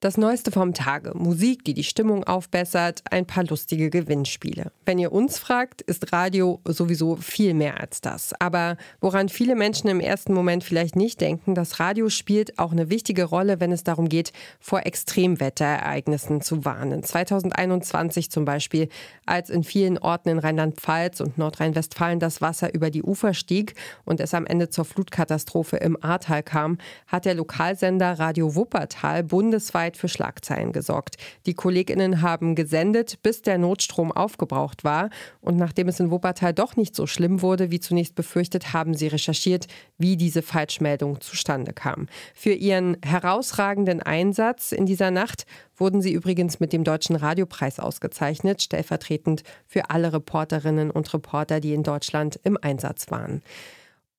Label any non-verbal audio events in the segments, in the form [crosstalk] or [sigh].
Das Neueste vom Tage. Musik, die die Stimmung aufbessert, ein paar lustige Gewinnspiele. Wenn ihr uns fragt, ist Radio sowieso viel mehr als das. Aber woran viele Menschen im ersten Moment vielleicht nicht denken, das Radio spielt auch eine wichtige Rolle, wenn es darum geht, vor Extremwetterereignissen zu warnen. 2021 zum Beispiel, als in vielen Orten in Rheinland-Pfalz und Nordrhein-Westfalen das Wasser über die Ufer stieg und es am Ende zur Flutkatastrophe im Ahrtal kam, hat der Lokalsender Radio Wuppertal bundesweit weltweit für Schlagzeilen gesorgt. Die Kolleginnen haben gesendet, bis der Notstrom aufgebraucht war. Und nachdem es in Wuppertal doch nicht so schlimm wurde, wie zunächst befürchtet, haben sie recherchiert, wie diese Falschmeldung zustande kam. Für ihren herausragenden Einsatz in dieser Nacht wurden sie übrigens mit dem Deutschen Radiopreis ausgezeichnet, stellvertretend für alle Reporterinnen und Reporter, die in Deutschland im Einsatz waren.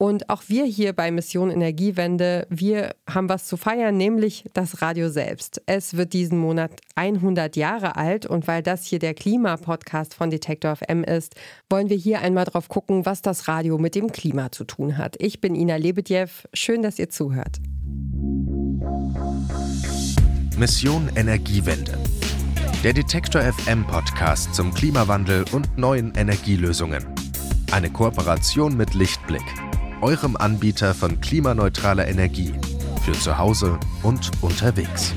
Und auch wir hier bei Mission Energiewende, wir haben was zu feiern, nämlich das Radio selbst. Es wird diesen Monat 100 Jahre alt und weil das hier der Klimapodcast von Detektor FM ist, wollen wir hier einmal drauf gucken, was das Radio mit dem Klima zu tun hat. Ich bin Ina Lebedjew. Schön, dass ihr zuhört. Mission Energiewende. Der Detektor FM Podcast zum Klimawandel und neuen Energielösungen. Eine Kooperation mit Lichtblick eurem Anbieter von klimaneutraler Energie für zu Hause und unterwegs.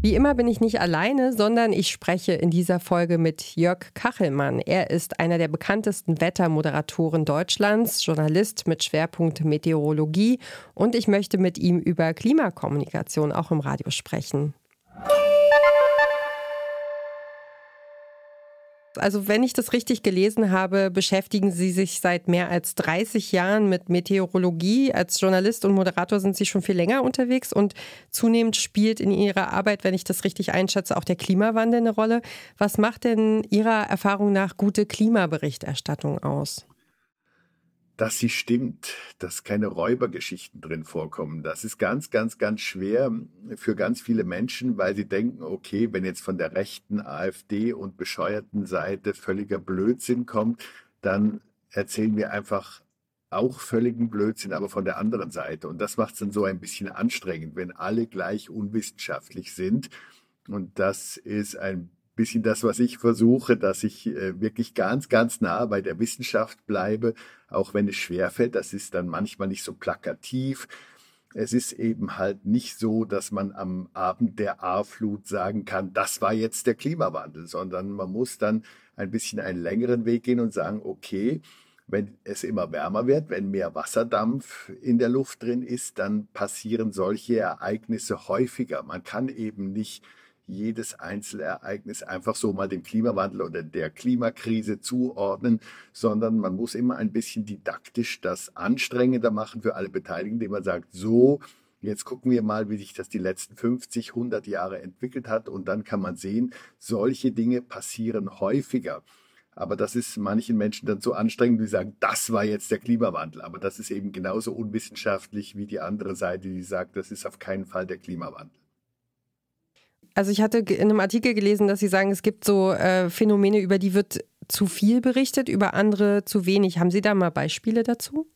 Wie immer bin ich nicht alleine, sondern ich spreche in dieser Folge mit Jörg Kachelmann. Er ist einer der bekanntesten Wettermoderatoren Deutschlands, Journalist mit Schwerpunkt Meteorologie und ich möchte mit ihm über Klimakommunikation auch im Radio sprechen. Also wenn ich das richtig gelesen habe, beschäftigen Sie sich seit mehr als 30 Jahren mit Meteorologie. Als Journalist und Moderator sind Sie schon viel länger unterwegs und zunehmend spielt in Ihrer Arbeit, wenn ich das richtig einschätze, auch der Klimawandel eine Rolle. Was macht denn Ihrer Erfahrung nach gute Klimaberichterstattung aus? Dass sie stimmt, dass keine Räubergeschichten drin vorkommen. Das ist ganz, ganz, ganz schwer für ganz viele Menschen, weil sie denken, okay, wenn jetzt von der rechten AfD und bescheuerten Seite völliger Blödsinn kommt, dann erzählen wir einfach auch völligen Blödsinn, aber von der anderen Seite. Und das macht es dann so ein bisschen anstrengend, wenn alle gleich unwissenschaftlich sind. Und das ist ein bisschen das, was ich versuche, dass ich äh, wirklich ganz, ganz nah bei der Wissenschaft bleibe, auch wenn es schwerfällt. Das ist dann manchmal nicht so plakativ. Es ist eben halt nicht so, dass man am Abend der A-Flut sagen kann, das war jetzt der Klimawandel, sondern man muss dann ein bisschen einen längeren Weg gehen und sagen, okay, wenn es immer wärmer wird, wenn mehr Wasserdampf in der Luft drin ist, dann passieren solche Ereignisse häufiger. Man kann eben nicht jedes Einzelereignis einfach so mal dem Klimawandel oder der Klimakrise zuordnen, sondern man muss immer ein bisschen didaktisch das anstrengender machen für alle Beteiligten, indem man sagt, so, Jetzt gucken wir mal, wie sich das die letzten 50, 100 Jahre entwickelt hat. Und dann kann man sehen, solche Dinge passieren häufiger. Aber das ist manchen Menschen dann so anstrengend, die sagen, das war jetzt der Klimawandel. Aber das ist eben genauso unwissenschaftlich wie die andere Seite, die sagt, das ist auf keinen Fall der Klimawandel. Also ich hatte in einem Artikel gelesen, dass Sie sagen, es gibt so äh, Phänomene, über die wird zu viel berichtet, über andere zu wenig. Haben Sie da mal Beispiele dazu?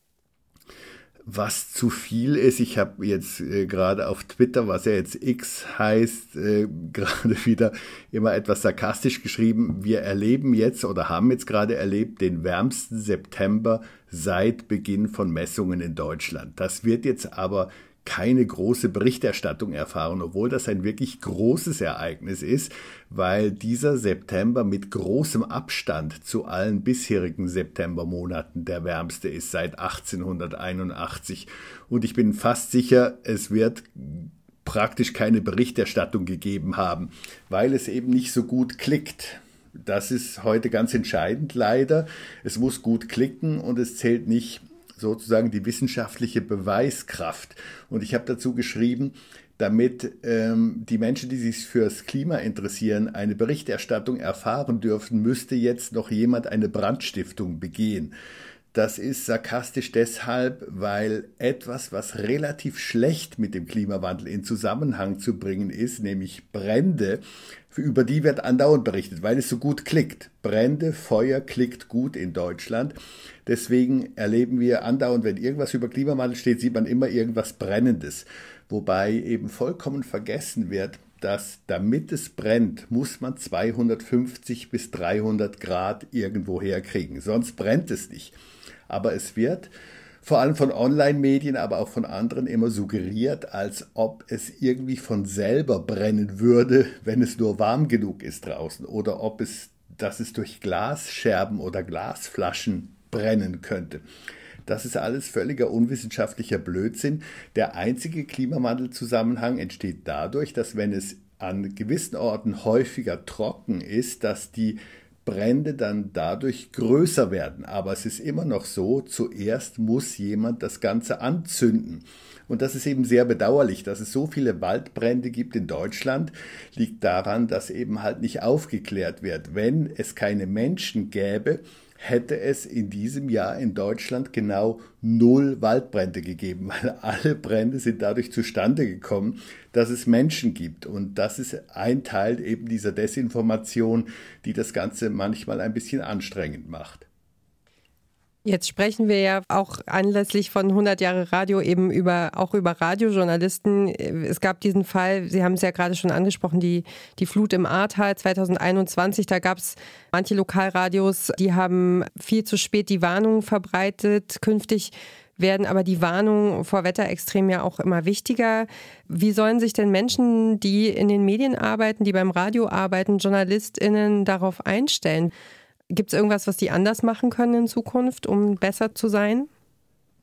was zu viel ist. Ich habe jetzt äh, gerade auf Twitter, was ja jetzt X heißt, äh, [laughs] gerade wieder immer etwas sarkastisch geschrieben. Wir erleben jetzt oder haben jetzt gerade erlebt den wärmsten September seit Beginn von Messungen in Deutschland. Das wird jetzt aber keine große Berichterstattung erfahren, obwohl das ein wirklich großes Ereignis ist, weil dieser September mit großem Abstand zu allen bisherigen Septembermonaten der wärmste ist seit 1881. Und ich bin fast sicher, es wird praktisch keine Berichterstattung gegeben haben, weil es eben nicht so gut klickt. Das ist heute ganz entscheidend leider. Es muss gut klicken und es zählt nicht sozusagen die wissenschaftliche Beweiskraft. Und ich habe dazu geschrieben, damit ähm, die Menschen, die sich fürs Klima interessieren, eine Berichterstattung erfahren dürfen, müsste jetzt noch jemand eine Brandstiftung begehen. Das ist sarkastisch deshalb, weil etwas, was relativ schlecht mit dem Klimawandel in Zusammenhang zu bringen ist, nämlich Brände, über die wird andauernd berichtet, weil es so gut klickt. Brände, Feuer klickt gut in Deutschland. Deswegen erleben wir andauernd, wenn irgendwas über Klimawandel steht, sieht man immer irgendwas Brennendes. wobei eben vollkommen vergessen wird, dass damit es brennt, muss man 250 bis 300 Grad irgendwo herkriegen, sonst brennt es nicht. Aber es wird vor allem von Online-Medien, aber auch von anderen immer suggeriert, als ob es irgendwie von selber brennen würde, wenn es nur warm genug ist draußen oder ob es, dass es durch Glasscherben oder Glasflaschen brennen könnte. Das ist alles völliger unwissenschaftlicher Blödsinn. Der einzige Klimawandelzusammenhang entsteht dadurch, dass wenn es an gewissen Orten häufiger trocken ist, dass die Brände dann dadurch größer werden. Aber es ist immer noch so, zuerst muss jemand das Ganze anzünden. Und das ist eben sehr bedauerlich, dass es so viele Waldbrände gibt in Deutschland, liegt daran, dass eben halt nicht aufgeklärt wird. Wenn es keine Menschen gäbe, hätte es in diesem Jahr in Deutschland genau null Waldbrände gegeben, [laughs] weil alle Brände sind dadurch zustande gekommen, dass es Menschen gibt. Und das ist ein Teil eben dieser Desinformation, die das Ganze manchmal ein bisschen anstrengend macht. Jetzt sprechen wir ja auch anlässlich von 100 Jahre Radio eben über, auch über Radiojournalisten. Es gab diesen Fall, Sie haben es ja gerade schon angesprochen, die, die Flut im Ahrtal 2021. Da gab es manche Lokalradios, die haben viel zu spät die Warnungen verbreitet. Künftig werden aber die Warnungen vor Wetterextremen ja auch immer wichtiger. Wie sollen sich denn Menschen, die in den Medien arbeiten, die beim Radio arbeiten, JournalistInnen darauf einstellen? Gibt es irgendwas, was die anders machen können in Zukunft, um besser zu sein?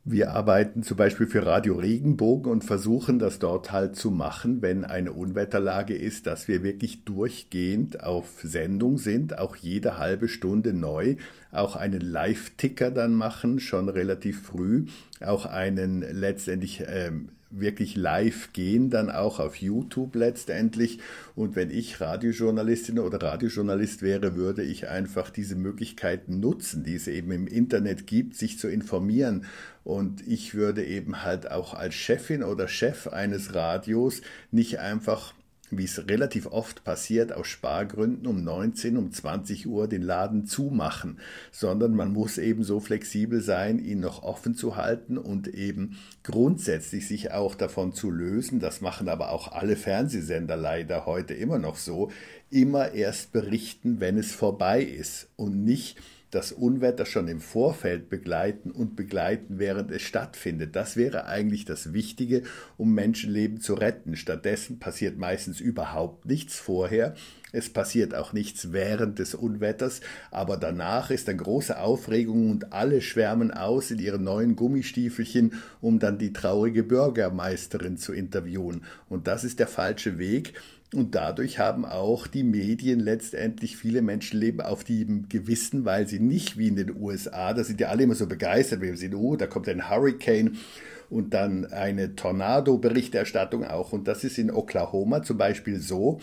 Wir arbeiten zum Beispiel für Radio Regenbogen und versuchen das dort halt zu machen, wenn eine Unwetterlage ist, dass wir wirklich durchgehend auf Sendung sind, auch jede halbe Stunde neu, auch einen Live-Ticker dann machen, schon relativ früh, auch einen letztendlich ähm, wirklich live gehen, dann auch auf YouTube letztendlich. Und wenn ich Radiojournalistin oder Radiojournalist wäre, würde ich einfach diese Möglichkeiten nutzen, die es eben im Internet gibt, sich zu informieren. Und ich würde eben halt auch als Chefin oder Chef eines Radios nicht einfach wie es relativ oft passiert, aus Spargründen um 19, um 20 Uhr den Laden zumachen, sondern man muss eben so flexibel sein, ihn noch offen zu halten und eben grundsätzlich sich auch davon zu lösen, das machen aber auch alle Fernsehsender leider heute immer noch so, immer erst berichten, wenn es vorbei ist und nicht das Unwetter schon im Vorfeld begleiten und begleiten, während es stattfindet. Das wäre eigentlich das Wichtige, um Menschenleben zu retten. Stattdessen passiert meistens überhaupt nichts vorher. Es passiert auch nichts während des Unwetters, aber danach ist dann große Aufregung und alle schwärmen aus in ihren neuen Gummistiefelchen, um dann die traurige Bürgermeisterin zu interviewen. Und das ist der falsche Weg. Und dadurch haben auch die Medien letztendlich viele Menschenleben auf dem Gewissen, weil sie nicht wie in den USA, da sind ja alle immer so begeistert, wenn wir sehen, oh, da kommt ein Hurricane und dann eine Tornado-Berichterstattung auch. Und das ist in Oklahoma zum Beispiel so,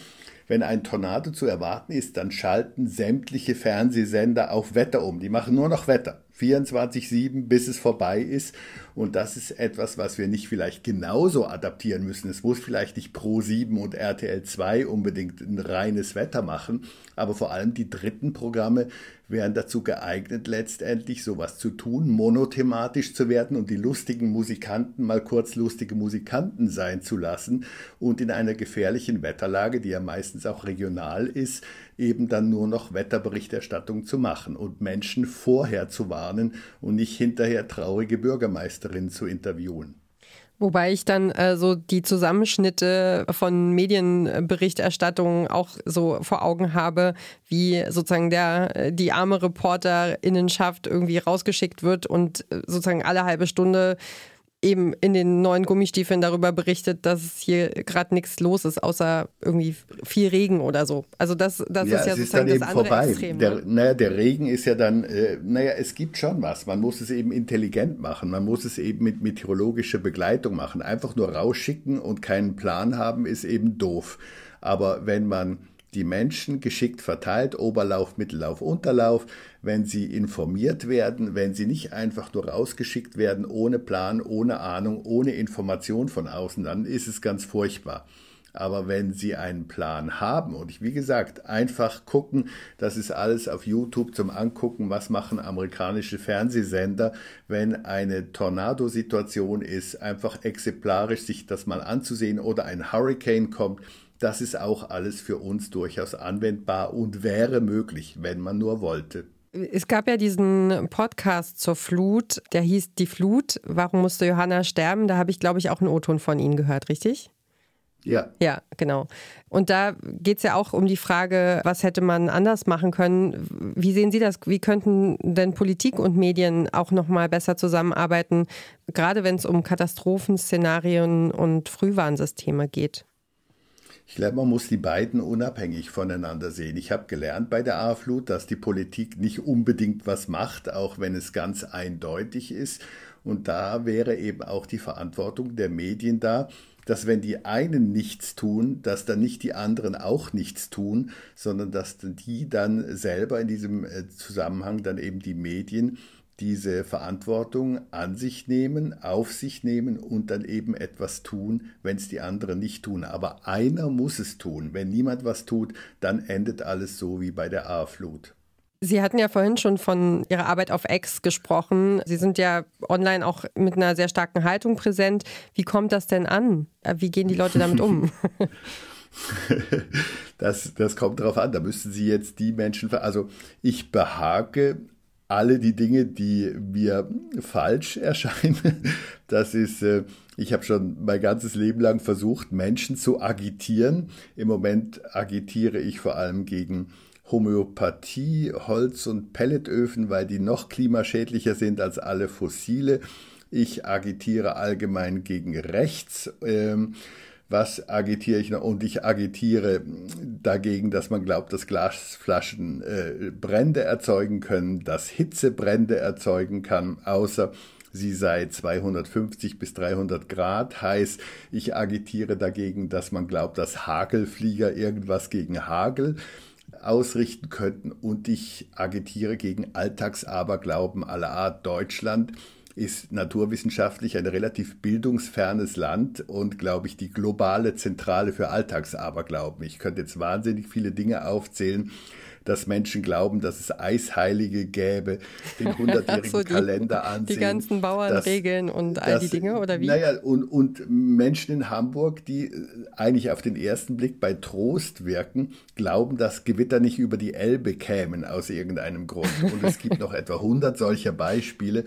wenn ein Tornado zu erwarten ist, dann schalten sämtliche Fernsehsender auf Wetter um. Die machen nur noch Wetter. 24-7, bis es vorbei ist. Und das ist etwas, was wir nicht vielleicht genauso adaptieren müssen. Es muss vielleicht nicht Pro 7 und RTL 2 unbedingt ein reines Wetter machen, aber vor allem die dritten Programme wären dazu geeignet, letztendlich sowas zu tun, monothematisch zu werden und die lustigen Musikanten mal kurz lustige Musikanten sein zu lassen und in einer gefährlichen Wetterlage, die ja meistens auch regional ist, eben dann nur noch Wetterberichterstattung zu machen und Menschen vorher zu warnen und nicht hinterher traurige Bürgermeisterinnen zu interviewen. Wobei ich dann äh, so die Zusammenschnitte von Medienberichterstattungen auch so vor Augen habe, wie sozusagen der, äh, die arme Reporterinnenschaft irgendwie rausgeschickt wird und äh, sozusagen alle halbe Stunde eben in den neuen Gummistiefeln darüber berichtet, dass hier gerade nichts los ist, außer irgendwie viel Regen oder so. Also das, das ja, ist ja sozusagen ist das andere vorbei. Extrem. Der, ne? naja, der Regen ist ja dann, äh, naja, es gibt schon was. Man muss es eben intelligent machen. Man muss es eben mit meteorologischer Begleitung machen. Einfach nur rausschicken und keinen Plan haben, ist eben doof. Aber wenn man die Menschen geschickt verteilt, Oberlauf, Mittellauf, Unterlauf, wenn sie informiert werden, wenn sie nicht einfach nur rausgeschickt werden, ohne Plan, ohne Ahnung, ohne Information von außen, dann ist es ganz furchtbar. Aber wenn Sie einen Plan haben und ich, wie gesagt, einfach gucken, das ist alles auf YouTube zum Angucken, was machen amerikanische Fernsehsender, wenn eine Tornadosituation ist, einfach exemplarisch sich das mal anzusehen oder ein Hurricane kommt, das ist auch alles für uns durchaus anwendbar und wäre möglich, wenn man nur wollte. Es gab ja diesen Podcast zur Flut, der hieß Die Flut. Warum musste Johanna sterben? Da habe ich, glaube ich, auch einen O-Ton von Ihnen gehört, richtig? Ja. Ja, genau. Und da geht es ja auch um die Frage, was hätte man anders machen können. Wie sehen Sie das? Wie könnten denn Politik und Medien auch noch mal besser zusammenarbeiten, gerade wenn es um Katastrophenszenarien und Frühwarnsysteme geht? Ich glaube, man muss die beiden unabhängig voneinander sehen. Ich habe gelernt bei der A-Flut, dass die Politik nicht unbedingt was macht, auch wenn es ganz eindeutig ist. Und da wäre eben auch die Verantwortung der Medien da, dass wenn die einen nichts tun, dass dann nicht die anderen auch nichts tun, sondern dass die dann selber in diesem äh, Zusammenhang dann eben die Medien diese Verantwortung an sich nehmen, auf sich nehmen und dann eben etwas tun, wenn es die anderen nicht tun. Aber einer muss es tun. Wenn niemand was tut, dann endet alles so wie bei der A-Flut. Sie hatten ja vorhin schon von Ihrer Arbeit auf X gesprochen. Sie sind ja online auch mit einer sehr starken Haltung präsent. Wie kommt das denn an? Wie gehen die Leute damit um? [laughs] [laughs] Das, das kommt darauf an. Da müssten Sie jetzt die Menschen, also ich behage alle die Dinge, die mir falsch erscheinen. [laughs] Das ist, äh, ich habe schon mein ganzes Leben lang versucht, Menschen zu agitieren. Im Moment agitiere ich vor allem gegen Homöopathie, Holz- und Pelletöfen, weil die noch klimaschädlicher sind als alle fossile. Ich agitiere allgemein gegen rechts. Ähm, was agitiere ich noch? Und ich agitiere dagegen, dass man glaubt, dass Glasflaschen äh, Brände erzeugen können, dass Hitze Brände erzeugen kann, außer sie sei 250 bis 300 Grad heiß. Ich agitiere dagegen, dass man glaubt, dass Hagelflieger irgendwas gegen Hagel ausrichten könnten und ich agitiere gegen Alltagsaberglauben aller Art Deutschland ist naturwissenschaftlich ein relativ bildungsfernes Land und, glaube ich, die globale Zentrale für Alltagsaberglauben. Ich könnte jetzt wahnsinnig viele Dinge aufzählen, dass Menschen glauben, dass es Eisheilige gäbe, den [laughs] hundertjährigen so, Kalender ansehen. Die ganzen Bauernregeln dass, und all dass, die Dinge, oder wie? Naja, und, und Menschen in Hamburg, die äh, eigentlich auf den ersten Blick bei Trost wirken, glauben, dass Gewitter nicht über die Elbe kämen aus irgendeinem Grund. Und es gibt noch [laughs] etwa 100 solcher Beispiele.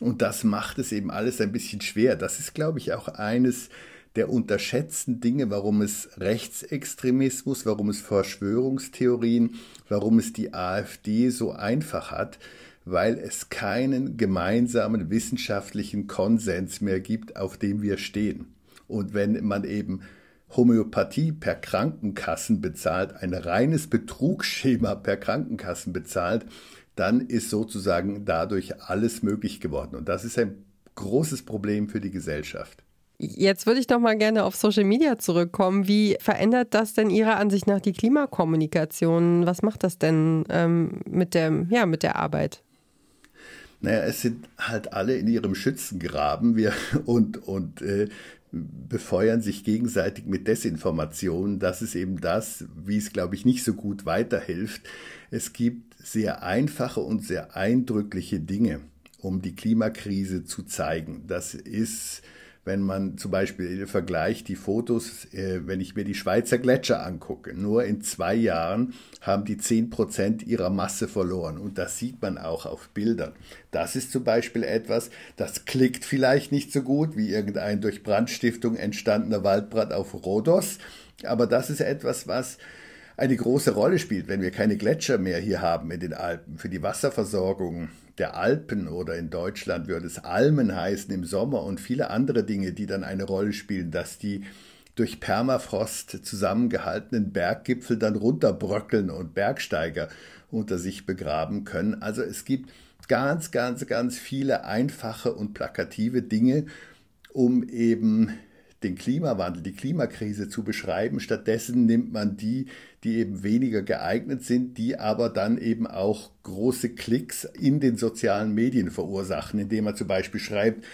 Und das macht es eben alles ein bisschen schwer. Das ist, glaube ich, auch eines der unterschätzten Dinge, warum es Rechtsextremismus, warum es Verschwörungstheorien, warum es die AfD so einfach hat, weil es keinen gemeinsamen wissenschaftlichen Konsens mehr gibt, auf dem wir stehen. Und wenn man eben Homöopathie per Krankenkassen bezahlt, ein reines Betrugsschema per Krankenkassen bezahlt, dann ist sozusagen dadurch alles möglich geworden. Und das ist ein großes Problem für die Gesellschaft. Jetzt würde ich doch mal gerne auf Social Media zurückkommen. Wie verändert das denn Ihrer Ansicht nach die Klimakommunikation? Was macht das denn ähm, mit, der, ja, mit der Arbeit? Naja, es sind halt alle in ihrem Schützengraben wir, [laughs] und, und äh, befeuern sich gegenseitig mit Desinformation. Das ist eben das, wie es, glaube ich, nicht so gut weiterhilft. Es gibt sehr einfache und sehr eindrückliche Dinge, um die Klimakrise zu zeigen. Das ist wenn man zum Beispiel vergleicht die Fotos, äh, wenn ich mir die Schweizer Gletscher angucke, nur in zwei Jahren haben die 10 Prozent ihrer Masse verloren. Und das sieht man auch auf Bildern. Das ist zum Beispiel etwas, das klickt vielleicht nicht so gut wie irgendein durch Brandstiftung entstandener Waldbrand auf Rhodos. Aber das ist etwas, was eine große Rolle spielt, wenn wir keine Gletscher mehr hier haben in den Alpen für die Wasserversorgung der Alpen oder in Deutschland würde es Almen heißen im Sommer und viele andere Dinge, die dann eine Rolle spielen, dass die durch Permafrost zusammengehaltenen Berggipfel dann runterbröckeln und Bergsteiger unter sich begraben können. Also es gibt ganz, ganz, ganz viele einfache und plakative Dinge, um eben den Klimawandel, die Klimakrise zu beschreiben. Stattdessen nimmt man die, die eben weniger geeignet sind, die aber dann eben auch große Klicks in den sozialen Medien verursachen, indem man zum Beispiel schreibt,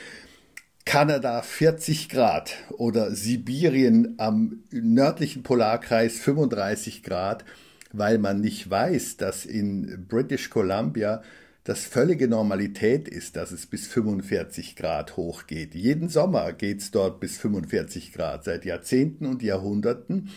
Kanada 40 Grad oder Sibirien am nördlichen Polarkreis 35 Grad, weil man nicht weiß, dass in British Columbia das völlige Normalität ist, dass es bis 45 Grad hochgeht. Jeden Sommer geht es dort bis 45 Grad, seit Jahrzehnten und Jahrhunderten.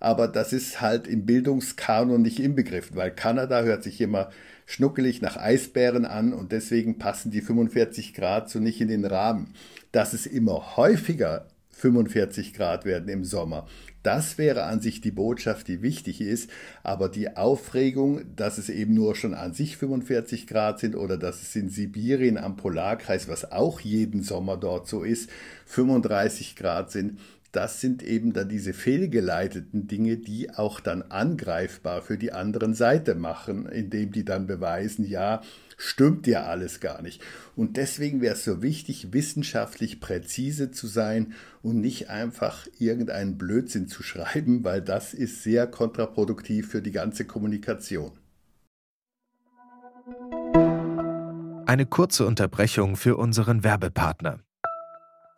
Aber das ist halt im Bildungskanon nicht inbegriffen, weil Kanada hört sich immer schnuckelig nach Eisbären an und deswegen passen die 45 Grad so nicht in den Rahmen. Dass es immer häufiger 45 Grad werden im Sommer. Das wäre an sich die Botschaft, die wichtig ist, aber die Aufregung, dass es eben nur schon an sich 45 Grad sind oder dass es in Sibirien am Polarkreis, was auch jeden Sommer dort so ist, 35 Grad sind, das sind eben dann diese fehlgeleiteten Dinge, die auch dann angreifbar für die anderen Seite machen, indem die dann beweisen, ja, stimmt ja alles gar nicht. Und deswegen wäre es so wichtig, wissenschaftlich präzise zu sein und nicht einfach irgendeinen Blödsinn zu [laughs] schreiben, weil das ist sehr kontraproduktiv für die ganze Kommunikation. Eine kurze Unterbrechung für unseren Werbepartner.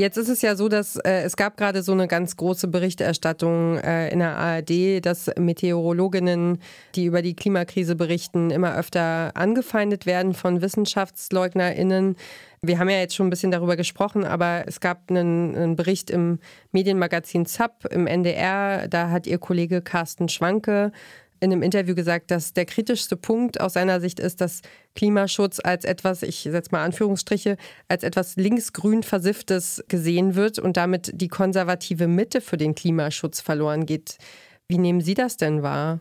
Jetzt ist es ja so, dass äh, es gab gerade so eine ganz große Berichterstattung äh, in der ARD, dass Meteorologinnen, die über die Klimakrise berichten, immer öfter angefeindet werden von WissenschaftleugnerInnen. Wir haben ja jetzt schon ein bisschen darüber gesprochen, aber es gab einen, einen Bericht im Medienmagazin ZAP im NDR. Da hat ihr Kollege Carsten Schwanke in einem Interview gesagt, dass der kritischste Punkt aus seiner Sicht ist, dass Klimaschutz als etwas, ich setze mal Anführungsstriche, als etwas linksgrün versifftes gesehen wird und damit die konservative Mitte für den Klimaschutz verloren geht. Wie nehmen Sie das denn wahr?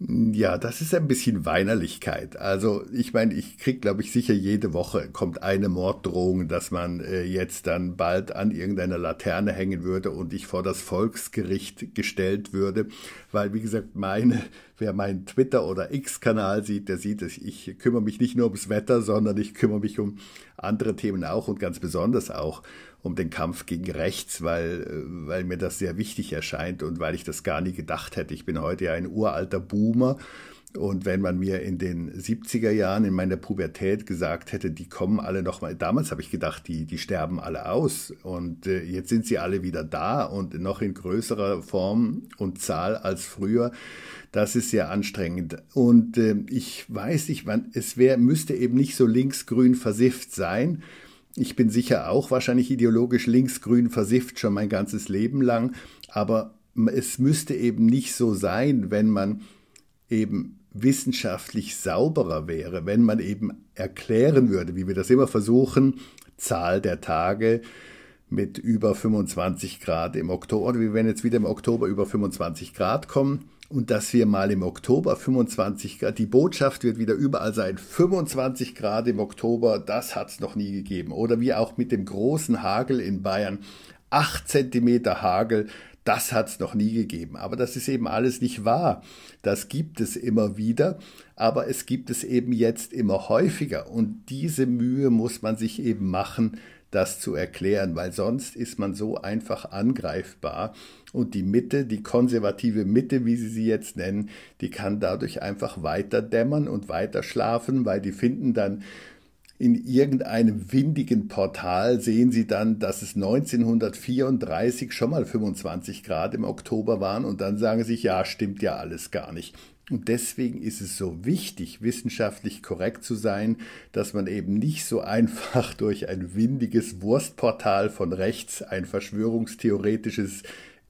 Ja, das ist ein bisschen Weinerlichkeit. Also ich meine, ich krieg, glaube ich, sicher jede Woche kommt eine Morddrohung, dass man äh, jetzt dann bald an irgendeiner Laterne hängen würde und ich vor das Volksgericht gestellt würde, weil wie gesagt, meine, wer meinen Twitter oder X-Kanal sieht, der sieht, dass ich kümmere mich nicht nur ums Wetter, sondern ich kümmere mich um andere Themen auch und ganz besonders auch um den Kampf gegen rechts, weil, äh, weil mir das sehr wichtig erscheint und weil ich das gar nie gedacht hätte. Ich bin heute ja ein uralter Boomer. Und wenn man mir in den 70er Jahren in meiner Pubertät gesagt hätte, die kommen alle noch mal, damals habe ich gedacht, die, die sterben alle aus. Und äh, jetzt sind sie alle wieder da und noch in größerer Form und Zahl als früher. Das ist sehr anstrengend. Und äh, ich weiß nicht, es wär, müsste eben nicht so linksgrün versifft sein. Ich bin sicher auch wahrscheinlich ideologisch linksgrün versifft schon mein ganzes Leben lang, aber es müsste eben nicht so sein, wenn man eben wissenschaftlich sauberer wäre, wenn man eben erklären würde, wie wir das immer versuchen, Zahl der Tage mit über 25 Grad im Oktober, oder wir werden jetzt wieder im Oktober über 25 Grad kommen und dass wir mal im Oktober 25 Grad, die Botschaft wird wieder überall sein, 25 Grad im Oktober, das hat es noch nie gegeben. Oder wie auch mit dem großen Hagel in Bayern, 8 Zentimeter Hagel, das hat es noch nie gegeben. Aber das ist eben alles nicht wahr. Das gibt es immer wieder, aber es gibt es eben jetzt immer häufiger. Und diese Mühe muss man sich eben machen, das zu erklären, weil sonst ist man so einfach angreifbar. Und die Mitte, die konservative Mitte, wie sie sie jetzt nennen, die kann dadurch einfach weiter dämmern und weiter schlafen, weil die finden dann in irgendeinem windigen Portal sehen Sie dann, dass es 1934 schon mal 25 Grad im Oktober waren und dann sagen Sie sich, ja, stimmt ja alles gar nicht. Und deswegen ist es so wichtig, wissenschaftlich korrekt zu sein, dass man eben nicht so einfach [laughs] durch ein windiges Wurstportal von rechts ein verschwörungstheoretisches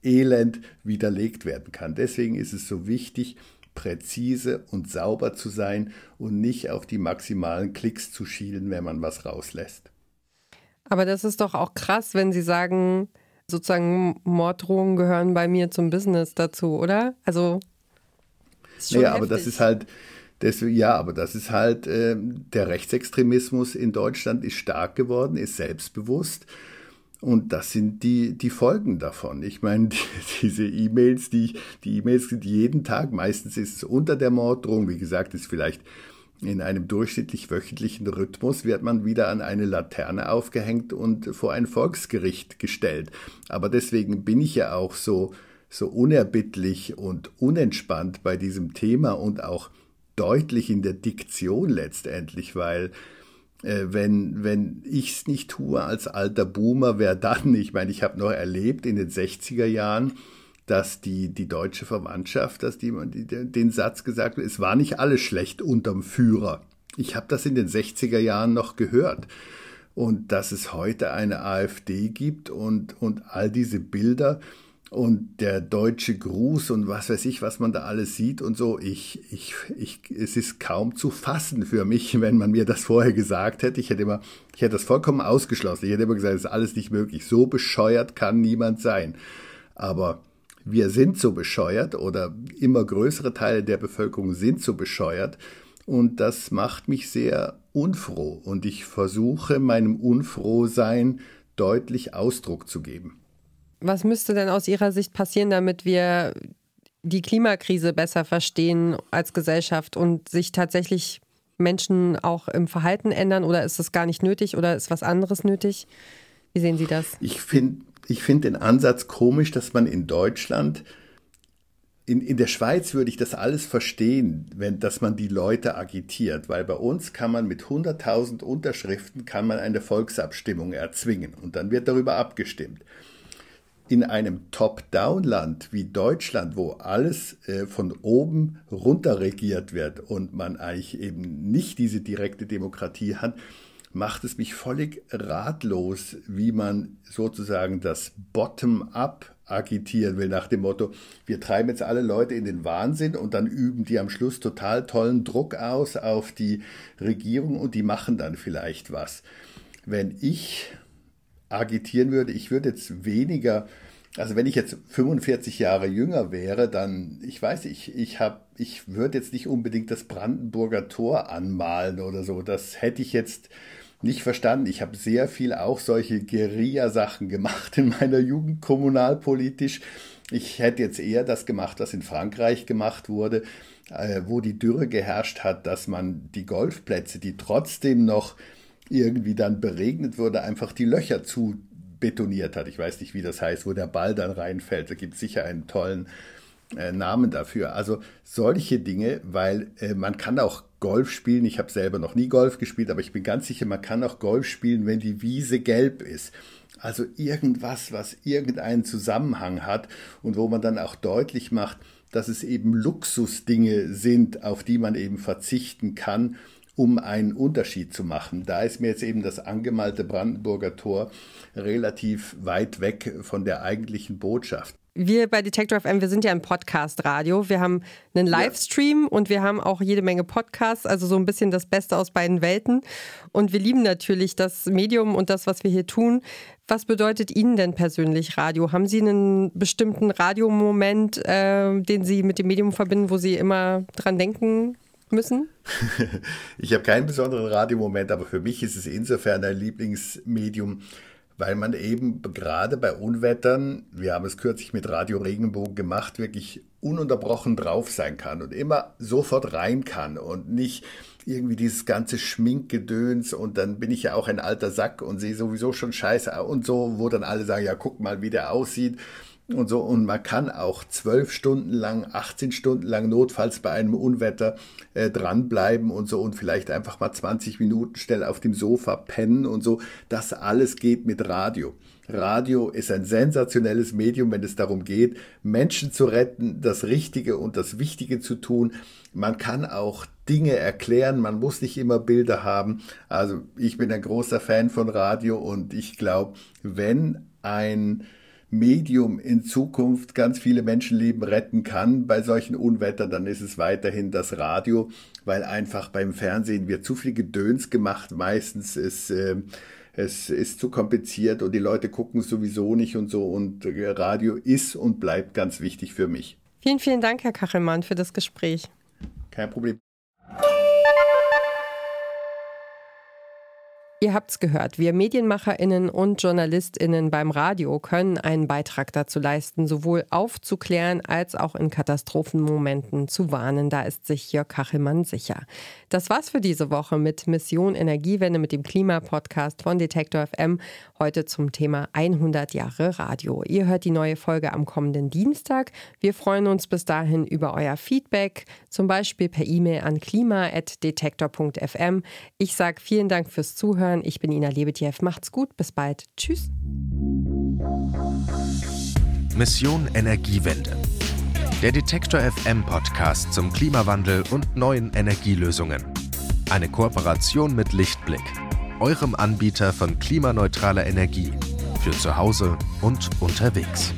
Elend widerlegt werden kann. Deswegen ist es so wichtig, präzise und sauber zu sein und nicht auf die maximalen Klicks zu schielen, wenn man was rauslässt. Aber das ist doch auch krass, wenn Sie sagen, sozusagen Morddrohungen gehören bei mir zum Business dazu, oder? Also naja, aber das ist halt, das, ja, aber das ist halt, äh, der Rechtsextremismus in Deutschland ist stark geworden, ist selbstbewusst. Und das sind die, die Folgen davon. Ich meine, [laughs] die, diese E-Mails, die, die E-Mails sind jeden Tag, meistens ist es unter der Morddrohung, wie gesagt, ist vielleicht in einem durchschnittlich wöchentlichen Rhythmus wird man wieder an eine Laterne aufgehängt und vor ein Volksgericht gestellt. Aber deswegen bin ich ja auch so, so unerbittlich und unentspannt bei diesem Thema und auch deutlich in der Diktion letztendlich, weil äh, wenn, wenn ich es nicht tue als alter Boomer, wer dann? [laughs] Ich meine, ich habe noch erlebt in den 60er Jahren, dass die, die deutsche Verwandtschaft, dass die, die den Satz gesagt hat, es war nicht alles schlecht unterm Führer. Ich habe das in den 60er Jahren noch gehört. Und dass es heute eine AfD gibt und, und all diese Bilder und der deutsche Gruß und was weiß ich, was man da alles sieht und so, ich, ich, ich, es ist kaum zu fassen für mich, [laughs] wenn man mir das vorher gesagt hätte. Ich hätte immer, ich hätte das vollkommen ausgeschlossen. Ich hätte immer gesagt, es ist alles nicht möglich. So bescheuert kann niemand sein. Aber wir sind so bescheuert oder immer größere Teile der Bevölkerung sind so bescheuert und das macht mich sehr unfroh und ich versuche meinem Unfrohsein deutlich Ausdruck zu geben. Was müsste denn aus Ihrer Sicht passieren, damit wir die Klimakrise besser verstehen als Gesellschaft und sich tatsächlich Menschen auch im Verhalten ändern? Oder ist das gar nicht nötig? Oder ist was anderes nötig? Wie sehen Sie das? Ich finde ich find den Ansatz komisch, dass man in Deutschland, in, in der Schweiz würde ich das alles verstehen, wenn, dass man die Leute agitiert, weil bei uns kann man mit 100.000 Unterschriften kann man eine Volksabstimmung erzwingen. Und dann wird darüber abgestimmt in einem Top-Down-Land wie Deutschland, wo alles äh, von oben runter regiert wird und man eigentlich eben nicht diese direkte Demokratie hat, macht es mich völlig ratlos, wie man sozusagen das Bottom-up agitieren will, nach dem Motto, wir treiben jetzt alle Leute in den Wahnsinn und dann üben die am Schluss total tollen Druck aus auf die Regierung und die machen dann vielleicht was. Wenn ich agitieren würde, ich würde jetzt weniger, also wenn ich jetzt 45 Jahre jünger wäre, dann, ich weiß, ich, ich habe, ich würde jetzt nicht unbedingt das Brandenburger Tor anmalen oder so. Das hätte ich jetzt nicht verstanden. Ich habe sehr viel auch solche Guerilla-Sachen gemacht in meiner Jugend kommunalpolitisch. Ich hätte jetzt eher das gemacht, was in Frankreich gemacht wurde, äh, wo die Dürre geherrscht hat, dass man die Golfplätze, die trotzdem noch irgendwie dann beregnet wurde, einfach die Löcher zu betoniert hat. Ich weiß nicht, wie das heißt, wo der Ball dann reinfällt. Da gibt es sicher einen tollen äh, Namen dafür. Also solche Dinge, weil äh, man kann auch Golf spielen. Ich habe selber noch nie Golf gespielt, aber ich bin ganz sicher, man kann auch Golf spielen, wenn die Wiese gelb ist. Also irgendwas, was irgendeinen Zusammenhang hat und wo man dann auch deutlich macht, dass es eben Luxusdinge sind, auf die man eben verzichten kann um einen Unterschied zu machen. Da ist mir jetzt eben das angemalte Brandenburger Tor relativ weit weg von der eigentlichen Botschaft. Wir bei Detector FM, wir sind ja ein Podcast-Radio. Wir haben einen Livestream ja. und wir haben auch jede Menge Podcasts, also so ein bisschen das Beste aus beiden Welten. Und wir lieben natürlich das Medium und das, was wir hier tun. Was bedeutet Ihnen denn persönlich Radio? Haben Sie einen bestimmten Radiomoment, äh, den Sie mit dem Medium verbinden, wo Sie immer dran denken? Müssen? [laughs] ich habe keinen besonderen Radiomoment, aber für mich ist es insofern ein Lieblingsmedium, weil man eben gerade bei Unwettern, wir haben es kürzlich mit Radio Regenbogen gemacht, wirklich ununterbrochen drauf sein kann und immer sofort rein kann und nicht irgendwie dieses ganze Schminkgedöns und dann bin ich ja auch ein alter Sack und sehe sowieso schon scheiße und so, wo dann alle sagen, ja, guck mal, wie der aussieht und so. Und man kann auch zwölf Stunden lang, 18 Stunden lang notfalls bei einem Unwetter äh, dranbleiben und so und vielleicht einfach mal 20 Minuten schnell auf dem Sofa pennen und so. Das alles geht mit Radio. Radio ist ein sensationelles Medium, wenn es darum geht, Menschen zu retten, das Richtige und das Wichtige zu tun. Man kann auch Dinge erklären, man muss nicht immer Bilder haben. Also ich bin ein großer Fan von Radio und ich glaube, wenn ein Medium in Zukunft ganz viele Menschenleben retten kann bei solchen Unwettern, dann ist es weiterhin das Radio, weil einfach beim Fernsehen wird zu viel Gedöns gemacht. Meistens ist äh, es ist zu kompliziert und die Leute gucken sowieso nicht und so. Und Radio ist und bleibt ganz wichtig für mich. Vielen, vielen Dank, Herr Kachelmann, für das Gespräch. Kein Problem. Ihr habt's gehört, wir Medienmacherinnen und Journalistinnen beim Radio können einen Beitrag dazu leisten, sowohl aufzuklären als auch in Katastrophenmomenten zu warnen. Da ist sich Jörg Kachelmann sicher. Das war's für diese Woche mit Mission Energiewende mit dem Klimapodcast von Detektor FM. Heute zum Thema 100 Jahre Radio. Ihr hört die neue Folge am kommenden Dienstag. Wir freuen uns bis dahin über euer Feedback, zum Beispiel per E-Mail an klima.detektor.fm. Ich sage vielen Dank fürs Zuhören Zuhören. Ich bin Ina Lebetjew. Macht's gut. Bis bald. Tschüss. Mission Energiewende. Der Detektor FM Podcast zum Klimawandel und neuen Energielösungen. Eine Kooperation mit Lichtblick, eurem Anbieter von klimaneutraler Energie für zu Hause und unterwegs.